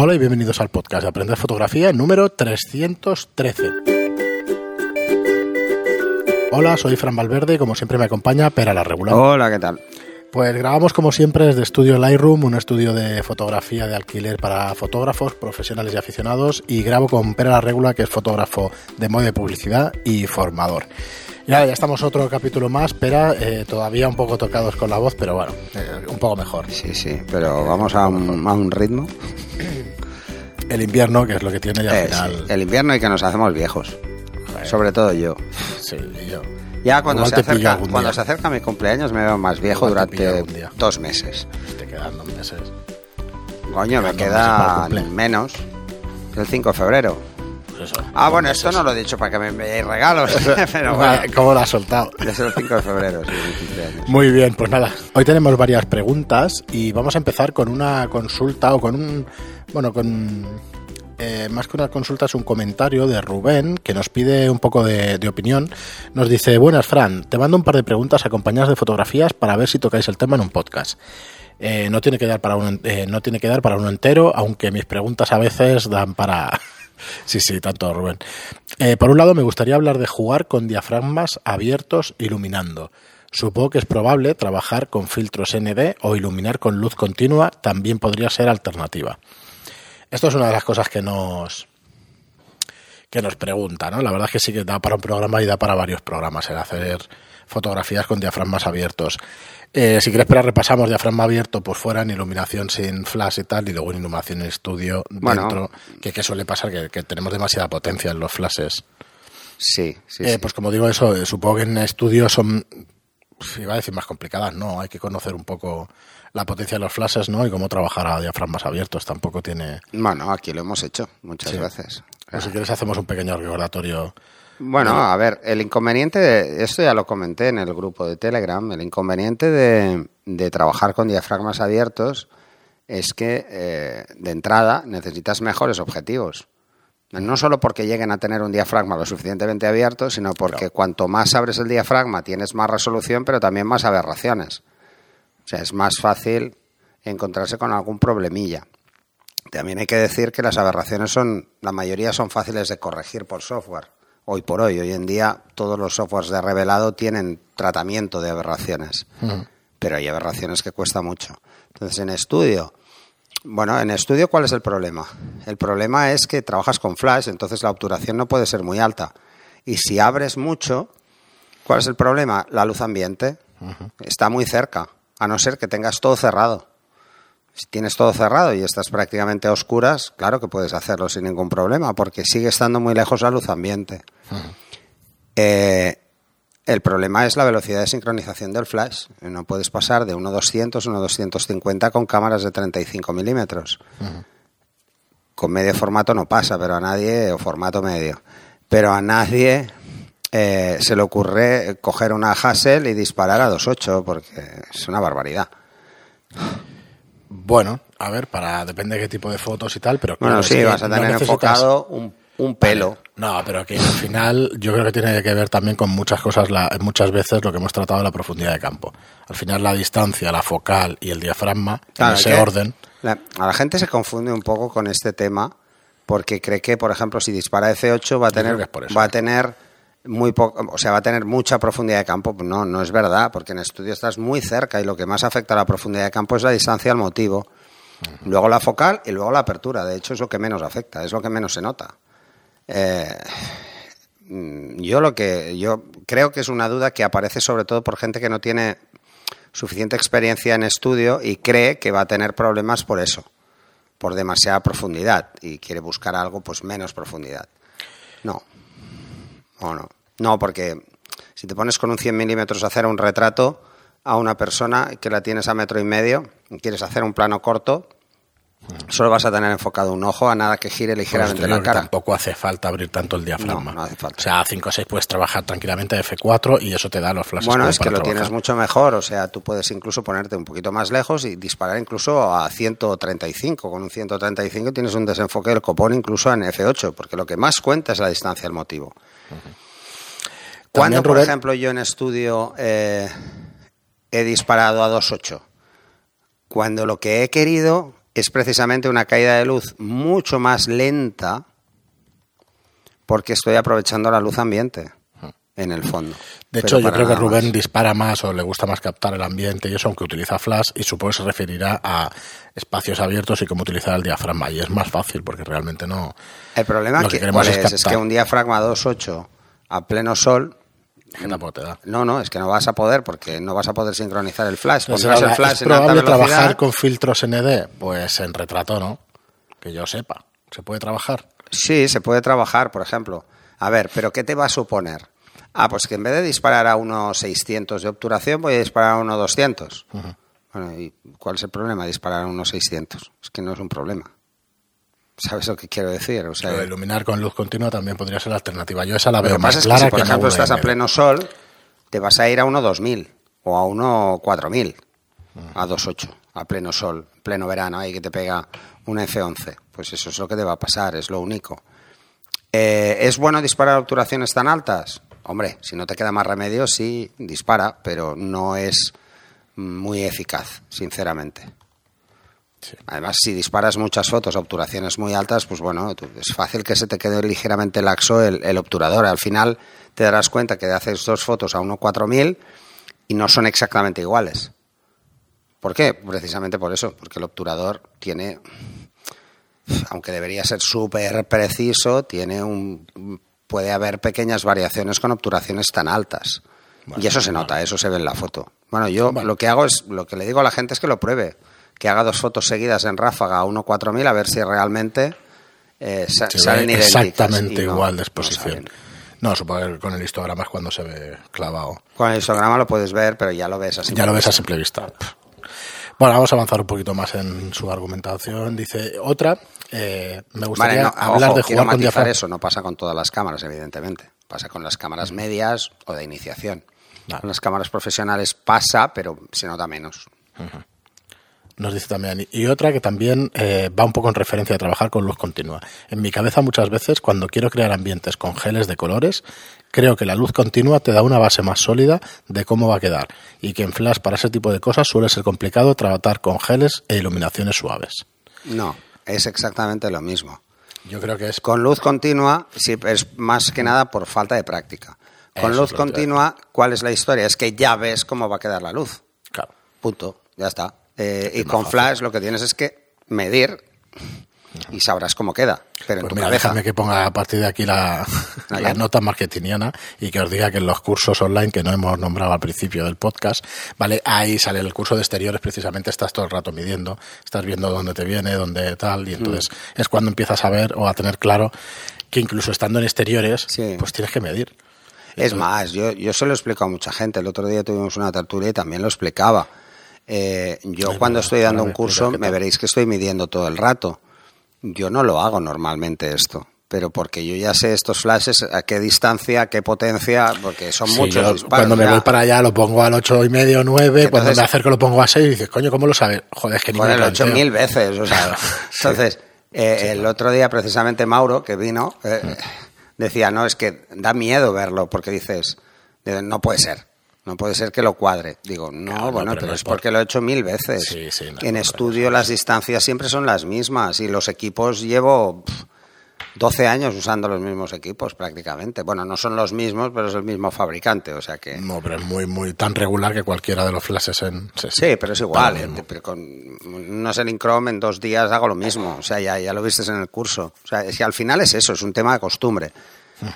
Hola y bienvenidos al podcast de Aprender Fotografía número 313. Hola, soy Fran Valverde y como siempre me acompaña Pera la Regular. Hola, ¿qué tal? Pues grabamos como siempre desde Estudio Lightroom, un estudio de fotografía de alquiler para fotógrafos, profesionales y aficionados, y grabo con Pera la Regula, que es fotógrafo de moda de publicidad y formador. Ya, ya estamos otro capítulo más, Pera, eh, todavía un poco tocados con la voz, pero bueno, eh, un poco mejor. Sí, sí, pero vamos a un, a un ritmo. El invierno, que es lo que tiene ya al Eh, final. sí, El invierno y que nos hacemos viejos. Sobre todo yo. Sí, y yo. Ya cuando, Igual se acerca, cuando se acerca mi cumpleaños me veo más viejo Igual durante dos meses. Te quedan dos meses. Coño, me queda menos. El 5 de febrero. Pues eso. Ah, bueno, meses. esto no lo he dicho para que me enviéis regalos. pero bueno, ¿Cómo lo has soltado? es el 5 de febrero, sí, cumpleaños. Muy bien, pues nada, hoy tenemos varias preguntas y vamos a empezar con una consulta o con un, bueno, con eh, más que una consulta es un comentario de Rubén que nos pide un poco de, de opinión. Nos dice, buenas Fran, te mando un par de preguntas acompañadas de fotografías para ver si tocáis el tema en un podcast. Eh, no tiene que dar para un eh, no tiene que dar para uno entero, aunque mis preguntas a veces dan para sí sí tanto Rubén. Eh, por un lado me gustaría hablar de jugar con diafragmas abiertos iluminando. Supongo que es probable trabajar con filtros ND o iluminar con luz continua también podría ser alternativa. Esto es una de las cosas que nos que nos pregunta, ¿no? La verdad es que sí que da para un programa y da para varios programas el hacer fotografías con diafragmas abiertos. Eh, si quieres, pero repasamos diafragma abierto por fuera en iluminación sin flash y tal, y luego en iluminación en estudio Bueno. dentro, que, que suele pasar que, que tenemos demasiada potencia en los flashes. Sí, sí, Eh, sí. Pues como digo eso, eh, supongo que en estudio son, pues, iba a decir más complicadas, no, hay que conocer un poco la potencia de los flashes, ¿no? Y cómo trabajar a diafragmas abiertos, tampoco tiene... Bueno, aquí lo hemos hecho muchas Sí. veces. Pues si quieres hacemos un pequeño recordatorio. Bueno, a ver, el inconveniente, de- esto ya lo comenté en el grupo de Telegram, el inconveniente de, de trabajar con diafragmas abiertos es que eh, de entrada necesitas mejores objetivos. No solo porque lleguen a tener un diafragma lo suficientemente abierto, sino porque Claro. cuanto más abres el diafragma tienes más resolución, pero también más aberraciones. O sea, es más fácil encontrarse con algún problemilla. También hay que decir que las aberraciones son, la mayoría son fáciles de corregir por software. Hoy por hoy, hoy en día, todos los softwares de revelado tienen tratamiento de aberraciones. Pero hay aberraciones que cuesta mucho. Entonces, en estudio, bueno, en estudio, ¿cuál es el problema? El problema es que trabajas con flash, entonces la obturación no puede ser muy alta. Y si abres mucho, ¿cuál es el problema? La luz ambiente está muy cerca, a no ser que tengas todo cerrado. Si tienes todo cerrado y estás prácticamente a oscuras, claro que puedes hacerlo sin ningún problema, porque sigue estando muy lejos la luz ambiente. Eh, el problema es la velocidad de sincronización del flash. No puedes pasar de 1.200 a 1.250 con cámaras de 35 milímetros. Con medio formato no pasa, pero a nadie, o formato medio, pero a nadie eh, se le ocurre coger una Hassel y disparar a 2.8, porque es una barbaridad. Bueno, a ver, para depende de qué tipo de fotos y tal, pero Bueno, claro, sí, es que vas a tener enfocado un, un pelo. No, pero que al final yo creo que tiene que ver también con muchas cosas, la- muchas veces lo que hemos tratado de la profundidad de campo. Al final la distancia, la focal y el diafragma, Claro, en es ese orden. la- a la gente se confunde un poco con este tema porque cree que, por ejemplo, si dispara F8 va a tener, va a tener muy poco, o sea, va a tener mucha profundidad de campo. No, no es verdad, porque en estudio estás muy cerca y lo que más afecta a la profundidad de campo es la distancia al motivo. Luego la focal y luego la apertura. De hecho, es lo que menos afecta, es lo que menos se nota. Eh, yo lo que yo creo que es una duda que aparece sobre todo por gente que no tiene suficiente experiencia en estudio y cree que va a tener problemas por eso, por demasiada profundidad y quiere buscar algo pues menos profundidad. No, o no, no porque si te pones con un 100 milímetros a hacer un retrato a una persona que la tienes a metro y medio y quieres hacer un plano corto, solo vas a tener enfocado un ojo a nada que gire Pues ligeramente la cara. tampoco hace falta abrir tanto el diafragma. No, no hace falta. O sea, a 5 o 6 puedes trabajar tranquilamente F4 y eso te da los flashes Bueno, es que lo tienes mucho mejor, o sea, tú puedes incluso ponerte un poquito más lejos y disparar incluso a 135. Con un 135 tienes un desenfoque del copón incluso en F8, porque lo que más cuenta es la distancia del motivo. Cuando, por ejemplo, yo en estudio eh, he disparado a 2.8, cuando lo que he querido es precisamente una caída de luz mucho más lenta porque estoy aprovechando la luz ambiente en el fondo. De hecho, yo creo que Rubén dispara más o le gusta más captar el ambiente y eso, aunque utiliza flash, y supongo que se referirá a espacios abiertos y cómo utilizar el diafragma. Y es más fácil porque realmente no. El problema que, es, es, que un diafragma 2.8 a pleno sol. No, no, es que no vas a poder porque no vas a poder sincronizar el flash. Pues el flash ¿Es probable trabajar con filtros ND? Pues en retrato no, que yo sepa. ¿Se puede trabajar? Sí, se puede trabajar, por ejemplo. A ver, pero ¿qué te va a suponer? Ah, pues que en vez de disparar a unos 600 de obturación, voy a disparar a unos 200. Bueno, ¿y cuál es el problema de disparar a unos 600? Es que no es un problema. ¿Sabes lo que quiero decir? O sea, iluminar con luz continua también podría ser la alternativa. Yo esa la veo más clara. si, por ejemplo, estás a pleno sol, te vas a ir a uno 2000 o a uno 4000, a 2.8, a pleno sol, pleno verano, ahí que te pega un F11. Pues eso es lo que te va a pasar, es lo único. Eh, ¿Es bueno disparar obturaciones tan altas? Hombre, si no te queda más remedio, sí, dispara, pero no es muy eficaz, sinceramente. Además, si disparas muchas fotos a obturaciones muy altas, pues bueno, es fácil que se te quede ligeramente laxo el, obturador. Al final te darás cuenta que haces dos fotos a 1.4000 y no son exactamente iguales. ¿Por qué? Precisamente por eso, porque el obturador tiene, aunque debería ser súper preciso, tiene un puede haber pequeñas variaciones con obturaciones tan altas. y eso se nota, eso se ve en la foto. Bueno, yo lo que hago es, lo que le digo a la gente es que lo pruebe, que haga dos fotos seguidas en ráfaga a 1.4000 a ver si realmente eh, salen Exactamente igual de exposición. No, supongo que con el histograma es cuando se ve clavado. Con el histograma lo puedes ver, pero ya lo ves así. Ya lo ves a simple vista. Bueno, vamos a avanzar un poquito más en su argumentación. Dice otra, eh, me gustaría hablar de jugar con diafragma. eso, no pasa con todas las cámaras, evidentemente. Pasa con las cámaras medias o de iniciación. Con las cámaras profesionales pasa, pero se nota menos. Nos dice también. Y otra que también eh, va un poco en referencia a trabajar con luz continua. En mi cabeza muchas veces cuando quiero crear ambientes con geles de colores, creo que la luz continua te da una base más sólida de cómo va a quedar y que en Flash para ese tipo de cosas suele ser complicado tratar con geles e iluminaciones suaves. No, es exactamente lo mismo. Yo creo que es... Con luz continua, sí, es más que nada por falta de práctica. Con luz continua, ¿cuál es la historia? Es que ya ves cómo va a quedar la luz. Claro. Punto, ya está. Eh, y con flash lo que tienes es que medir y sabrás cómo queda. Pero pues mira, déjame que ponga a partir de aquí la, la nota marketingiana y que os diga que en los cursos online que no hemos nombrado al principio del podcast, ¿vale? Ahí sale el curso de exteriores, precisamente estás todo el rato midiendo, estás viendo dónde te viene, dónde tal, y entonces mm. es cuando empiezas a ver o a tener claro que incluso estando en exteriores, pues tienes que medir. Es más, yo, yo se lo explico a mucha gente. El otro día tuvimos una tertulia y también lo explicaba. Eh, yo cuando estoy dando un curso me veréis que estoy midiendo todo el rato. Yo no lo hago normalmente esto, pero porque yo ya sé estos flashes a qué distancia, a qué potencia, porque son muchos Cuando me voy para allá lo pongo al ocho y medio, nueve, cuando me acerco lo pongo a 6 y dices, coño, ¿cómo lo sabes? Joder, es que ni Joder, lo mil veces, o sea. Entonces, eh, el otro día precisamente Mauro, que vino, eh, mm. decía, no, es que da miedo verlo, porque dices, no puede ser. No puede ser que lo cuadre. Digo, no, bueno, pero, es porque lo he hecho mil veces. en estudio las distancias siempre son las mismas y los equipos llevo 12 años usando los mismos equipos prácticamente. Bueno, no son los mismos, pero es el mismo fabricante, o sea que... No, pero es muy, muy tan regular que cualquiera de los flashes en... Sí, pero es igual. Eh, con no sé, en Chrome en dos días hago lo mismo. O sea, ya, ya lo viste en el curso. O sea, si al final es eso, es un tema de costumbre.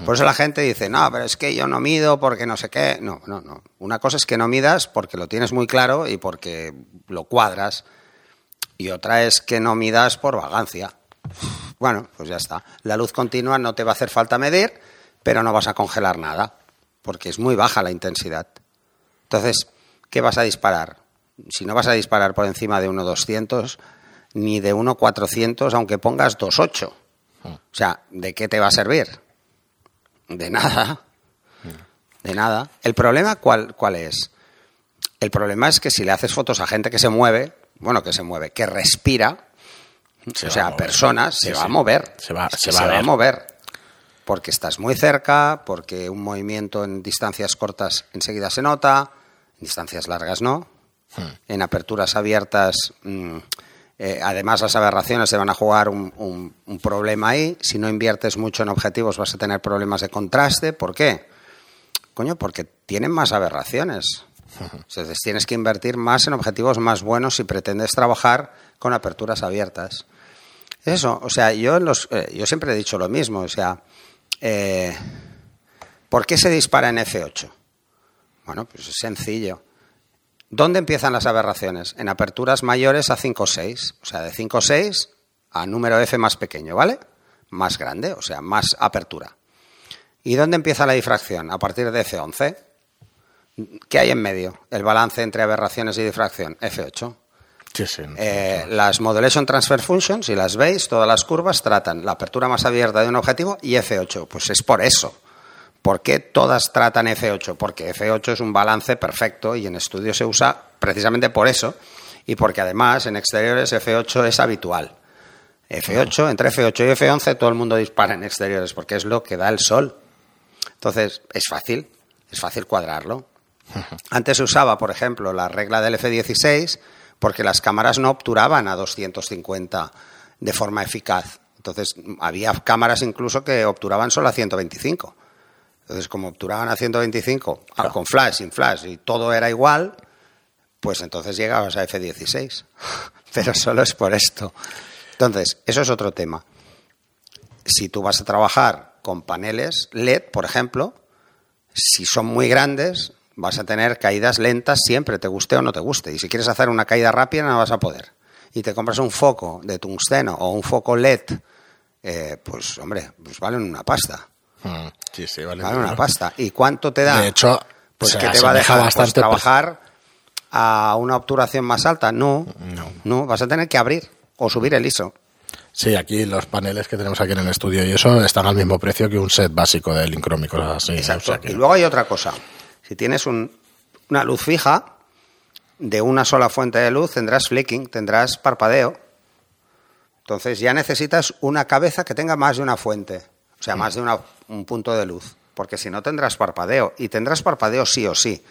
Por eso la gente dice, no, pero es que yo no mido porque no sé qué. No, no, no. Una cosa es que no midas porque lo tienes muy claro y porque lo cuadras. Y otra es que no midas por vagancia. Bueno, pues ya está. La luz continua no te va a hacer falta medir, pero no vas a congelar nada, porque es muy baja la intensidad. Entonces, ¿qué vas a disparar? Si no vas a disparar por encima de 1.200 ni de 1.400, aunque pongas 2.8. O sea, ¿de qué te va a servir? De nada. De nada. El problema, ¿cuál, ¿cuál es? El problema es que si le haces fotos a gente que se mueve, bueno, que se mueve, que respira, o sea, personas, se va a mover. Se va, se va, a, mover. Porque estás muy cerca, porque un movimiento en distancias cortas enseguida se nota, en distancias largas no. Hmm. En aperturas abiertas mm, Eh, además, las aberraciones se van a jugar un, un- un problema ahí. Si no inviertes mucho en objetivos, vas a tener problemas de contraste. ¿Por qué? Coño, porque tienen más aberraciones. Entonces tienes que invertir más en objetivos más buenos si pretendes trabajar con aperturas abiertas. Eso, o sea, yo, en los, eh, yo siempre he dicho lo mismo. O sea, eh, ¿por qué se dispara en F8? Bueno, pues es sencillo. ¿Dónde empiezan las aberraciones? En aperturas mayores a 5 o 6. O sea, de 5 o 6 a número F más pequeño, ¿vale? Más grande, o sea, más apertura. ¿Y dónde empieza la difracción? A partir de F11. ¿Qué hay en medio? El balance entre aberraciones y difracción. F8. Sí, sí. Eh, las Modulation Transfer Functions, si las veis, todas las curvas tratan la apertura más abierta de un objetivo y F8. Pues es por eso. ¿Por qué todas tratan F8? Porque F8 es un balance perfecto y en estudio se usa precisamente por eso y porque además en exteriores F8 es habitual. F8, entre F8 y F11 todo el mundo dispara en exteriores porque es lo que da el sol. Entonces es fácil, es fácil cuadrarlo. Antes se usaba, por ejemplo, la regla del F16 porque las cámaras no obturaban a 250 de forma eficaz. Entonces había cámaras incluso que obturaban solo a 125. Entonces, como obturaban a 125 ah, con flash, sin flash y todo era igual, pues entonces llegabas a F16. Pero solo es por esto. Entonces, eso es otro tema. Si tú vas a trabajar con paneles LED, por ejemplo, si son muy grandes, vas a tener caídas lentas siempre, te guste o no te guste. Y si quieres hacer una caída rápida, no vas a poder. Y te compras un foco de tungsteno o un foco LED, eh, pues hombre, pues valen una pasta. Mm, Sí, sí, vale. Vale una pasta. ¿Y cuánto te da? De hecho, pues que te va a dejar pues, bastante, pues- trabajar a una obturación más alta. No, No. no, vas a tener que abrir o subir el ISO. Sí, aquí los paneles que tenemos aquí en el estudio y eso están al mismo precio que un set básico de lincrómicos así. Exacto. o sea que- Y luego hay otra cosa. Si tienes un- una luz fija de una sola fuente de luz, tendrás flicking, tendrás parpadeo. Entonces ya necesitas una cabeza que tenga más de una fuente, o sea, más de una- un punto de luz, porque si no tendrás parpadeo. Y tendrás parpadeo sí o sí.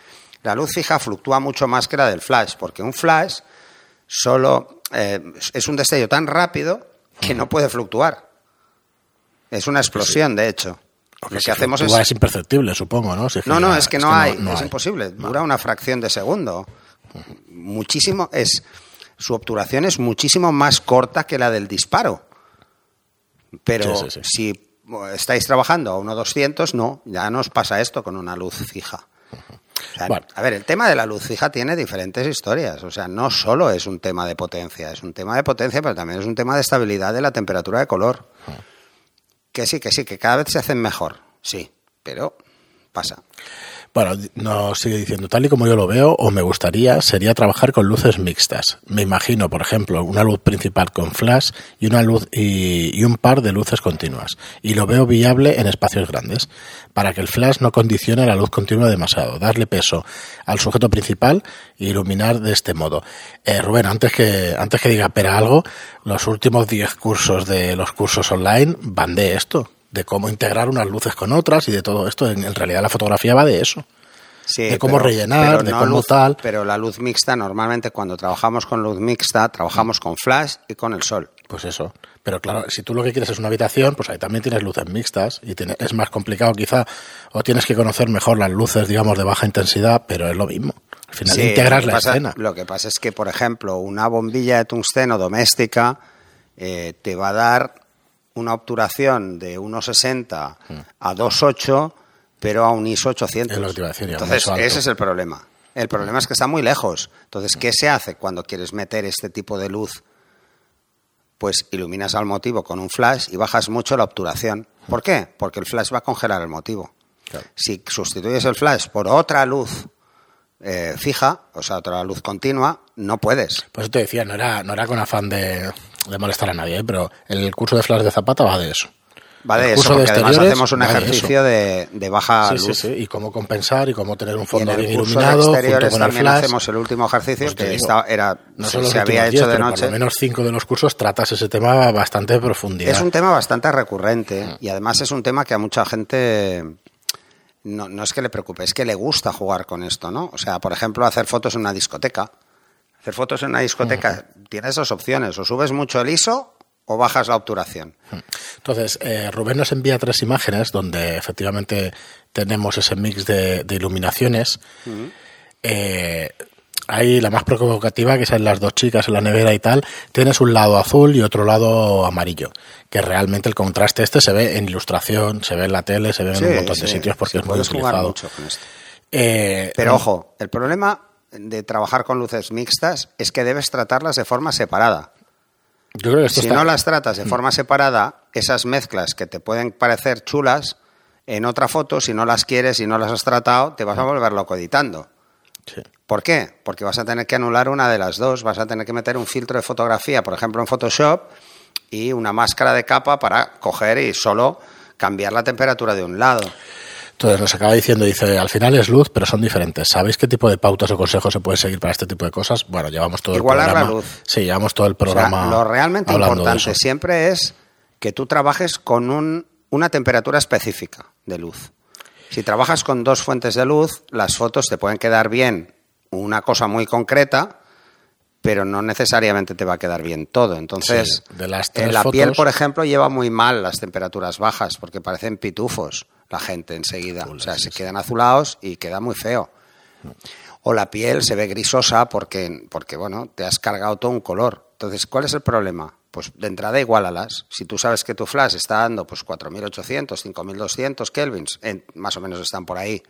La luz fija fluctúa mucho más que la del flash, porque un flash solo eh, es un destello tan rápido que no puede fluctuar. Es una explosión, de hecho. Porque Lo si que hacemos es es imperceptible, supongo, ¿no? Si no, no, es que no hay, es hay. imposible. Dura una fracción de segundo. Muchísimo, es su obturación es muchísimo más corta que la del disparo. Pero Sí, sí, sí. si estáis trabajando a 1.200, no, ya no os pasa esto con una luz fija. O sea, Bueno. A ver, el tema de la luz fija tiene diferentes historias. O sea, no solo es un tema de potencia, es un tema de potencia, pero también es un tema de estabilidad de la temperatura de color. Que sí, que sí, que cada vez se hacen mejor. Sí, pero pasa. Bueno, nos sigue diciendo, tal y como yo lo veo, o me gustaría, sería trabajar con luces mixtas. Me imagino, por ejemplo, una luz principal con flash y una luz y, un par de luces continuas. Y lo veo viable en espacios grandes, para que el flash no condicione la luz continua demasiado. Darle peso al sujeto principal e iluminar de este modo. Eh, Rubén, antes que, antes que diga pero algo, los últimos 10 cursos de los cursos online van de esto de cómo integrar unas luces con otras y de todo esto. En, en realidad la fotografía va de eso. Sí, de cómo rellenar, de cómo luz, tal. Pero la luz mixta, normalmente cuando trabajamos con luz mixta, trabajamos con flash y con el sol. Pues eso. Pero claro, si tú lo que quieres es una habitación, pues ahí también tienes luces mixtas y tiene- es más complicado quizá, o tienes que conocer mejor las luces, digamos, de baja intensidad, pero es lo mismo. Al final Sí, integras la pasa- escena. Lo que pasa es que, por ejemplo, una bombilla de tungsteno doméstica eh, te va a dar una obturación de 1,60 a 2,8, pero a un ISO 800. Mm. Es lo que te iba a decir, y a un Entonces, ese es el problema. El problema es que está muy lejos. Entonces, ¿qué se hace cuando quieres meter este tipo de luz? Pues iluminas al motivo con un flash y bajas mucho la obturación. ¿Por qué? Porque el flash va a congelar el motivo. Claro. Si sustituyes el flash por otra luz eh, fija, o sea, otra luz continua, no puedes. Por eso te decía, no era, no era con afán de, de molestar a nadie, ¿eh? pero el curso de flash de Zapata va de eso. Va de El eso, de porque además hacemos un de ejercicio de, de baja Sí, sí, luz. sí, y cómo compensar y cómo tener un fondo el bien iluminado junto exteriores con el también flash. hacemos el último ejercicio Pues que digo, era, No se, había hecho 10, de noche. Por lo menos cinco de los cursos tratas ese tema bastante profundidad. Es un tema bastante recurrente y además es un tema que a mucha gente no, no es que le preocupe, es que le gusta jugar con esto, ¿no? O sea, por ejemplo, hacer fotos en una discoteca. Hacer fotos en una discoteca, tienes dos opciones, o subes mucho el ISO o bajas la obturación. Entonces, eh, Rubén nos envía tres imágenes donde efectivamente tenemos ese mix de, de iluminaciones. Eh, hay la más provocativa, que son las dos chicas en la nevera y tal, tienes un lado azul y otro lado amarillo, que realmente el contraste este se ve en ilustración, se ve en la tele, se ve en Sí, un montón de sitios porque sí, es muy utilizado. mucho con esto. Eh, Pero ojo, el problema de trabajar con luces mixtas es que debes tratarlas de forma separada. yo creo que esto Si está- no las tratas de forma separada, esas mezclas que te pueden parecer chulas, en otra foto, si no las quieres y no las has tratado, te vas a volver loco editando. Sí. ¿Por qué? Porque vas a tener que anular una de las dos, vas a tener que meter un filtro de fotografía, por ejemplo en Photoshop, y una máscara de capa para coger y solo cambiar la temperatura de un lado. Entonces nos acaba diciendo, dice, al final es luz, pero son diferentes. ¿Sabéis qué tipo de pautas o consejos se puede seguir para este tipo de cosas? Bueno, llevamos todo Igualar el la programa. luz. Sí, llevamos todo el O sea, programa. lo realmente importante siempre es que tú trabajes con un- una temperatura específica de luz. Si trabajas con dos fuentes de luz, las fotos te pueden quedar bien una cosa muy concreta, pero no necesariamente te va a quedar bien todo. Entonces, Sí, de las en tres la piel, por ejemplo, lleva muy mal las temperaturas bajas porque parecen pitufos la gente enseguida. o sea, se quedan azulados y queda muy feo. O la piel se ve grisosa porque, porque, bueno, te has cargado todo un color. Entonces, ¿cuál es el problema? Pues de entrada igualalas. Si tú sabes que tu flash está dando pues 4.800, 5.200 kelvins, en- más o menos están por ahí,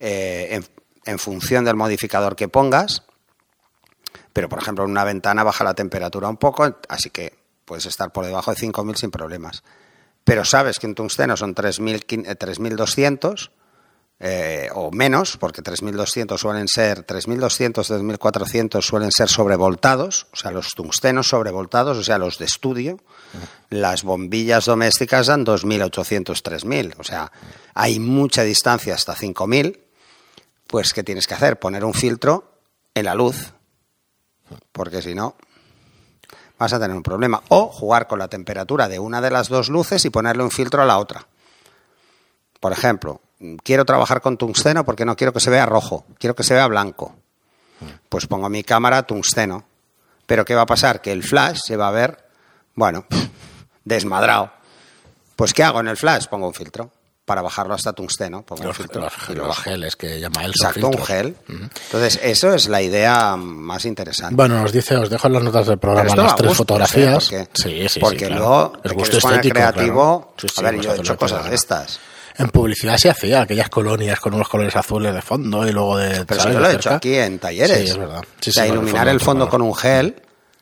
eh, en, en función del modificador que pongas, pero por ejemplo en una ventana baja la temperatura un poco, así que puedes estar por debajo de 5.000 sin problemas. Pero sabes que en tungsteno son 3.000, eh, 3.200 eh, o menos, porque 3.200 suelen ser, 3.200, 3.400 suelen ser sobrevoltados, o sea, los tungstenos sobrevoltados, o sea, los de estudio. Las bombillas domésticas dan 2.800, 3.000, o sea, hay mucha distancia hasta 5.000. Pues, ¿qué tienes que hacer? Poner un filtro en la luz, porque si no, vas a tener un problema. O jugar con la temperatura de una de las dos luces y ponerle un filtro a la otra. Por ejemplo, quiero trabajar con tungsteno porque no quiero que se vea rojo, quiero que se vea blanco. Pues pongo mi cámara tungsteno. Pero ¿qué va a pasar? Que el flash se va a ver, bueno, desmadrado. Pues ¿qué hago en el flash? Pongo un filtro para bajarlo hasta tungsteno. Un Los, los- los geles que llama él. Exacto, un gel. Entonces, eso es la idea más interesante. Bueno, nos dice, os dejo en las notas del programa las tres gustos, fotografías. ¿eh? Porque, sí, sí, porque sí, claro. luego Es te gusto estético, creativo. claro. A ver, yo he hecho cosas de estas. En publicidad se hacía aquellas colonias con unos colores azules de fondo y luego de. Pero ¿sabes? yo lo he hecho aquí en talleres. Sí, es verdad. Sí, o sea, el iluminar fondo el fondo claro. con un gel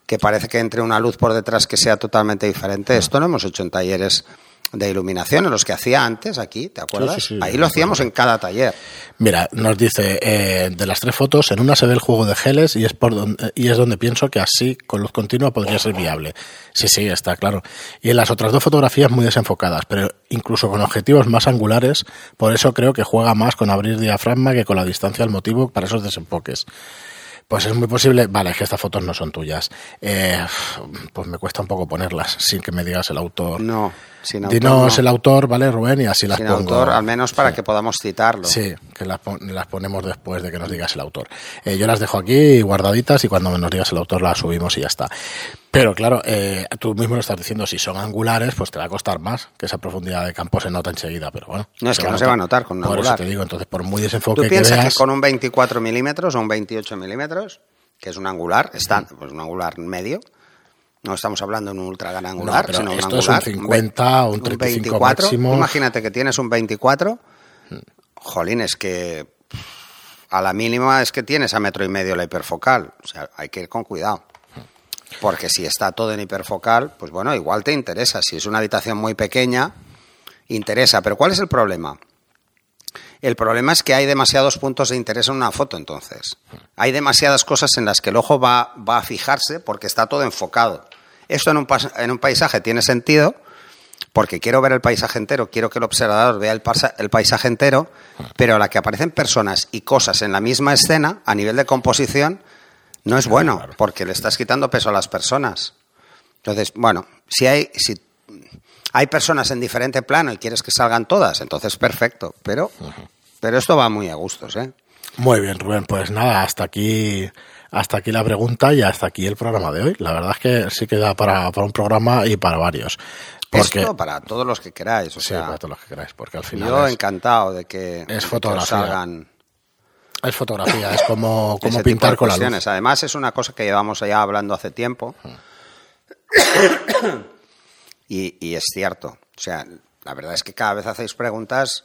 que parece que entre una luz por detrás que sea totalmente diferente. Esto lo hemos hecho en talleres de iluminación, en los que hacía antes aquí, ¿te acuerdas? Sí, sí, sí, Ahí lo hacíamos en cada taller. Mira, nos dice, eh, de las tres fotos, en una se ve el juego de geles y es, por donde, y es donde pienso que así, con luz continua, podría ser viable. Sí, sí, está claro. Y en las otras dos fotografías muy desenfocadas, pero incluso con objetivos más angulares, por eso creo que juega más con abrir diafragma que con la distancia al motivo para esos desenfoques. Pues es muy posible, vale, es que estas fotos no son tuyas. Eh, pues me cuesta un poco ponerlas sin que me digas el autor. No, sin autor. Dinos no. el autor, ¿vale, Rubén? Y así las Sin pongo. autor, al menos para que podamos citarlo. Sí, que las, las ponemos después de que nos digas el autor. Eh, yo las dejo aquí guardaditas y cuando nos digas el autor las subimos y ya está. Pero claro, eh, tú mismo lo estás diciendo, si son angulares, pues te va a costar más, que esa profundidad de campo se nota enseguida, pero bueno. No, es que no se va a notar con un Por angular. eso te digo, entonces por muy Tú desenfoque que piensas que veas... con un 24 milímetros o un 28 milímetros, que es un angular, está, pues un angular medio, no estamos hablando de un ultra gran angular, No, sino un esto es un angular. 50 o un 35 máximo. Imagínate que tienes un 24, jolín, es que a la mínima es que tienes a metro y medio la hiperfocal, o sea, hay que ir con cuidado. Porque si está todo en hiperfocal, pues bueno, igual te interesa. Si es una habitación muy pequeña, interesa. Pero ¿cuál es el problema? El problema es que hay demasiados puntos de interés en una foto, entonces. Hay demasiadas cosas en las que el ojo va, va a fijarse porque está todo enfocado. Esto en un, en un paisaje tiene sentido porque quiero ver el paisaje entero, quiero que el observador vea el, el paisaje entero, pero a la que aparecen personas y cosas en la misma escena, a nivel de composición, no es bueno, porque le estás quitando peso a las personas. Entonces, bueno, si hay, si hay personas en diferente plano y quieres que salgan todas, entonces perfecto, pero, pero esto va muy a gustos, ¿eh? Muy bien, Rubén, pues nada, hasta aquí hasta aquí la pregunta y hasta aquí el programa de hoy. La verdad es que sí queda para, para un programa y para varios. Porque, Esto para todos los que queráis, o sí, sea, para todos los que queráis, porque al final yo es, encantado de que, es de que os fotografía. Es fotografía, es como, como ese pintar con la luz. cuestiones. Además es una cosa que llevamos ya hablando hace tiempo y, y es cierto. O sea, la verdad es que cada vez hacéis preguntas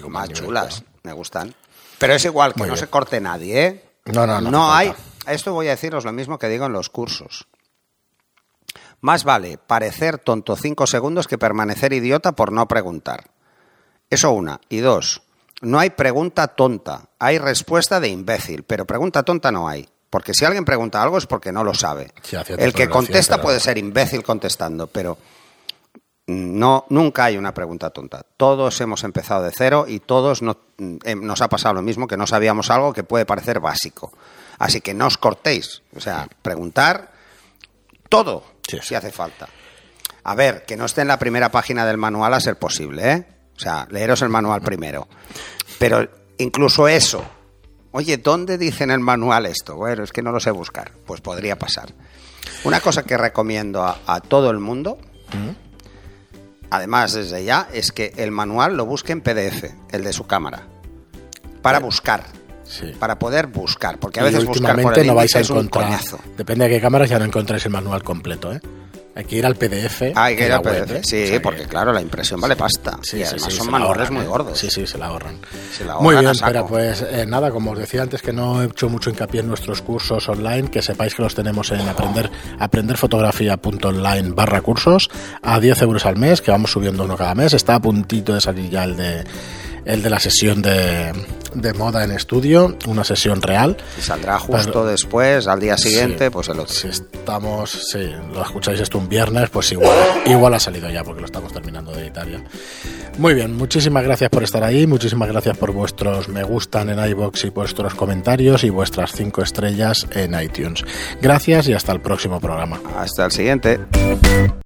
con más nivel, chulas, claro. me gustan. Pero es igual, que Muy no bien. se corte nadie, ¿eh? No, no, no hace hay. Esto voy a deciros lo mismo que digo en los cursos. Más vale parecer tonto cinco segundos que permanecer idiota por no preguntar. Eso una. Y dos, no hay pregunta tonta, hay respuesta de imbécil, pero pregunta tonta no hay. Porque si alguien pregunta algo es porque no lo sabe. Sí, El que contesta pero- puede ser imbécil contestando, pero no, nunca hay una pregunta tonta. Todos hemos empezado de cero y todos no- eh, nos ha pasado lo mismo, que no sabíamos algo que puede parecer básico. Así que no os cortéis. O sea, preguntar todo, Sí, sí. si hace falta. A ver, que no esté en la primera página del manual a ser posible, ¿eh? O sea, leeros el manual primero. Pero incluso eso. Oye, ¿dónde dice en el manual esto? Bueno, es que no lo sé buscar. Pues podría pasar. Una cosa que recomiendo a, a todo el mundo, además desde ya, es que el manual lo busque en PDF, el de su cámara. Para buscar. Sí. Para poder buscar. Porque a Y veces buscar por últimamente el no vais a es un encontrar, coñazo. depende de qué cámaras, ya no encontráis el manual completo, ¿eh? Hay que ir al PDF. Ah, hay que ir al PDF. Sí, O sea que- porque claro, la impresión vale pasta. Sí, y además sí, son manuales muy ¿eh? gordos. Sí, sí, se la ahorran. Se la Muy ahorran bien, pero pues eh, nada, como os decía antes que no he hecho mucho hincapié en nuestros cursos online, que sepáis que los tenemos en aprender aprenderfotografía.online barra cursos a 10 euros al mes, que vamos subiendo uno cada mes. Está a puntito de salir ya el de el de la sesión de, de moda en estudio, una sesión real. Y saldrá justo Pero- después, al día siguiente, Sí. pues el otro. Si estamos, sí, lo escucháis esto un viernes, pues igual, igual ha salido ya porque lo estamos terminando de editar ya. Muy bien, muchísimas gracias por estar ahí, muchísimas gracias por vuestros me gustan en iBox y vuestros comentarios y vuestras cinco estrellas en iTunes. Gracias y hasta el próximo programa. Hasta el siguiente.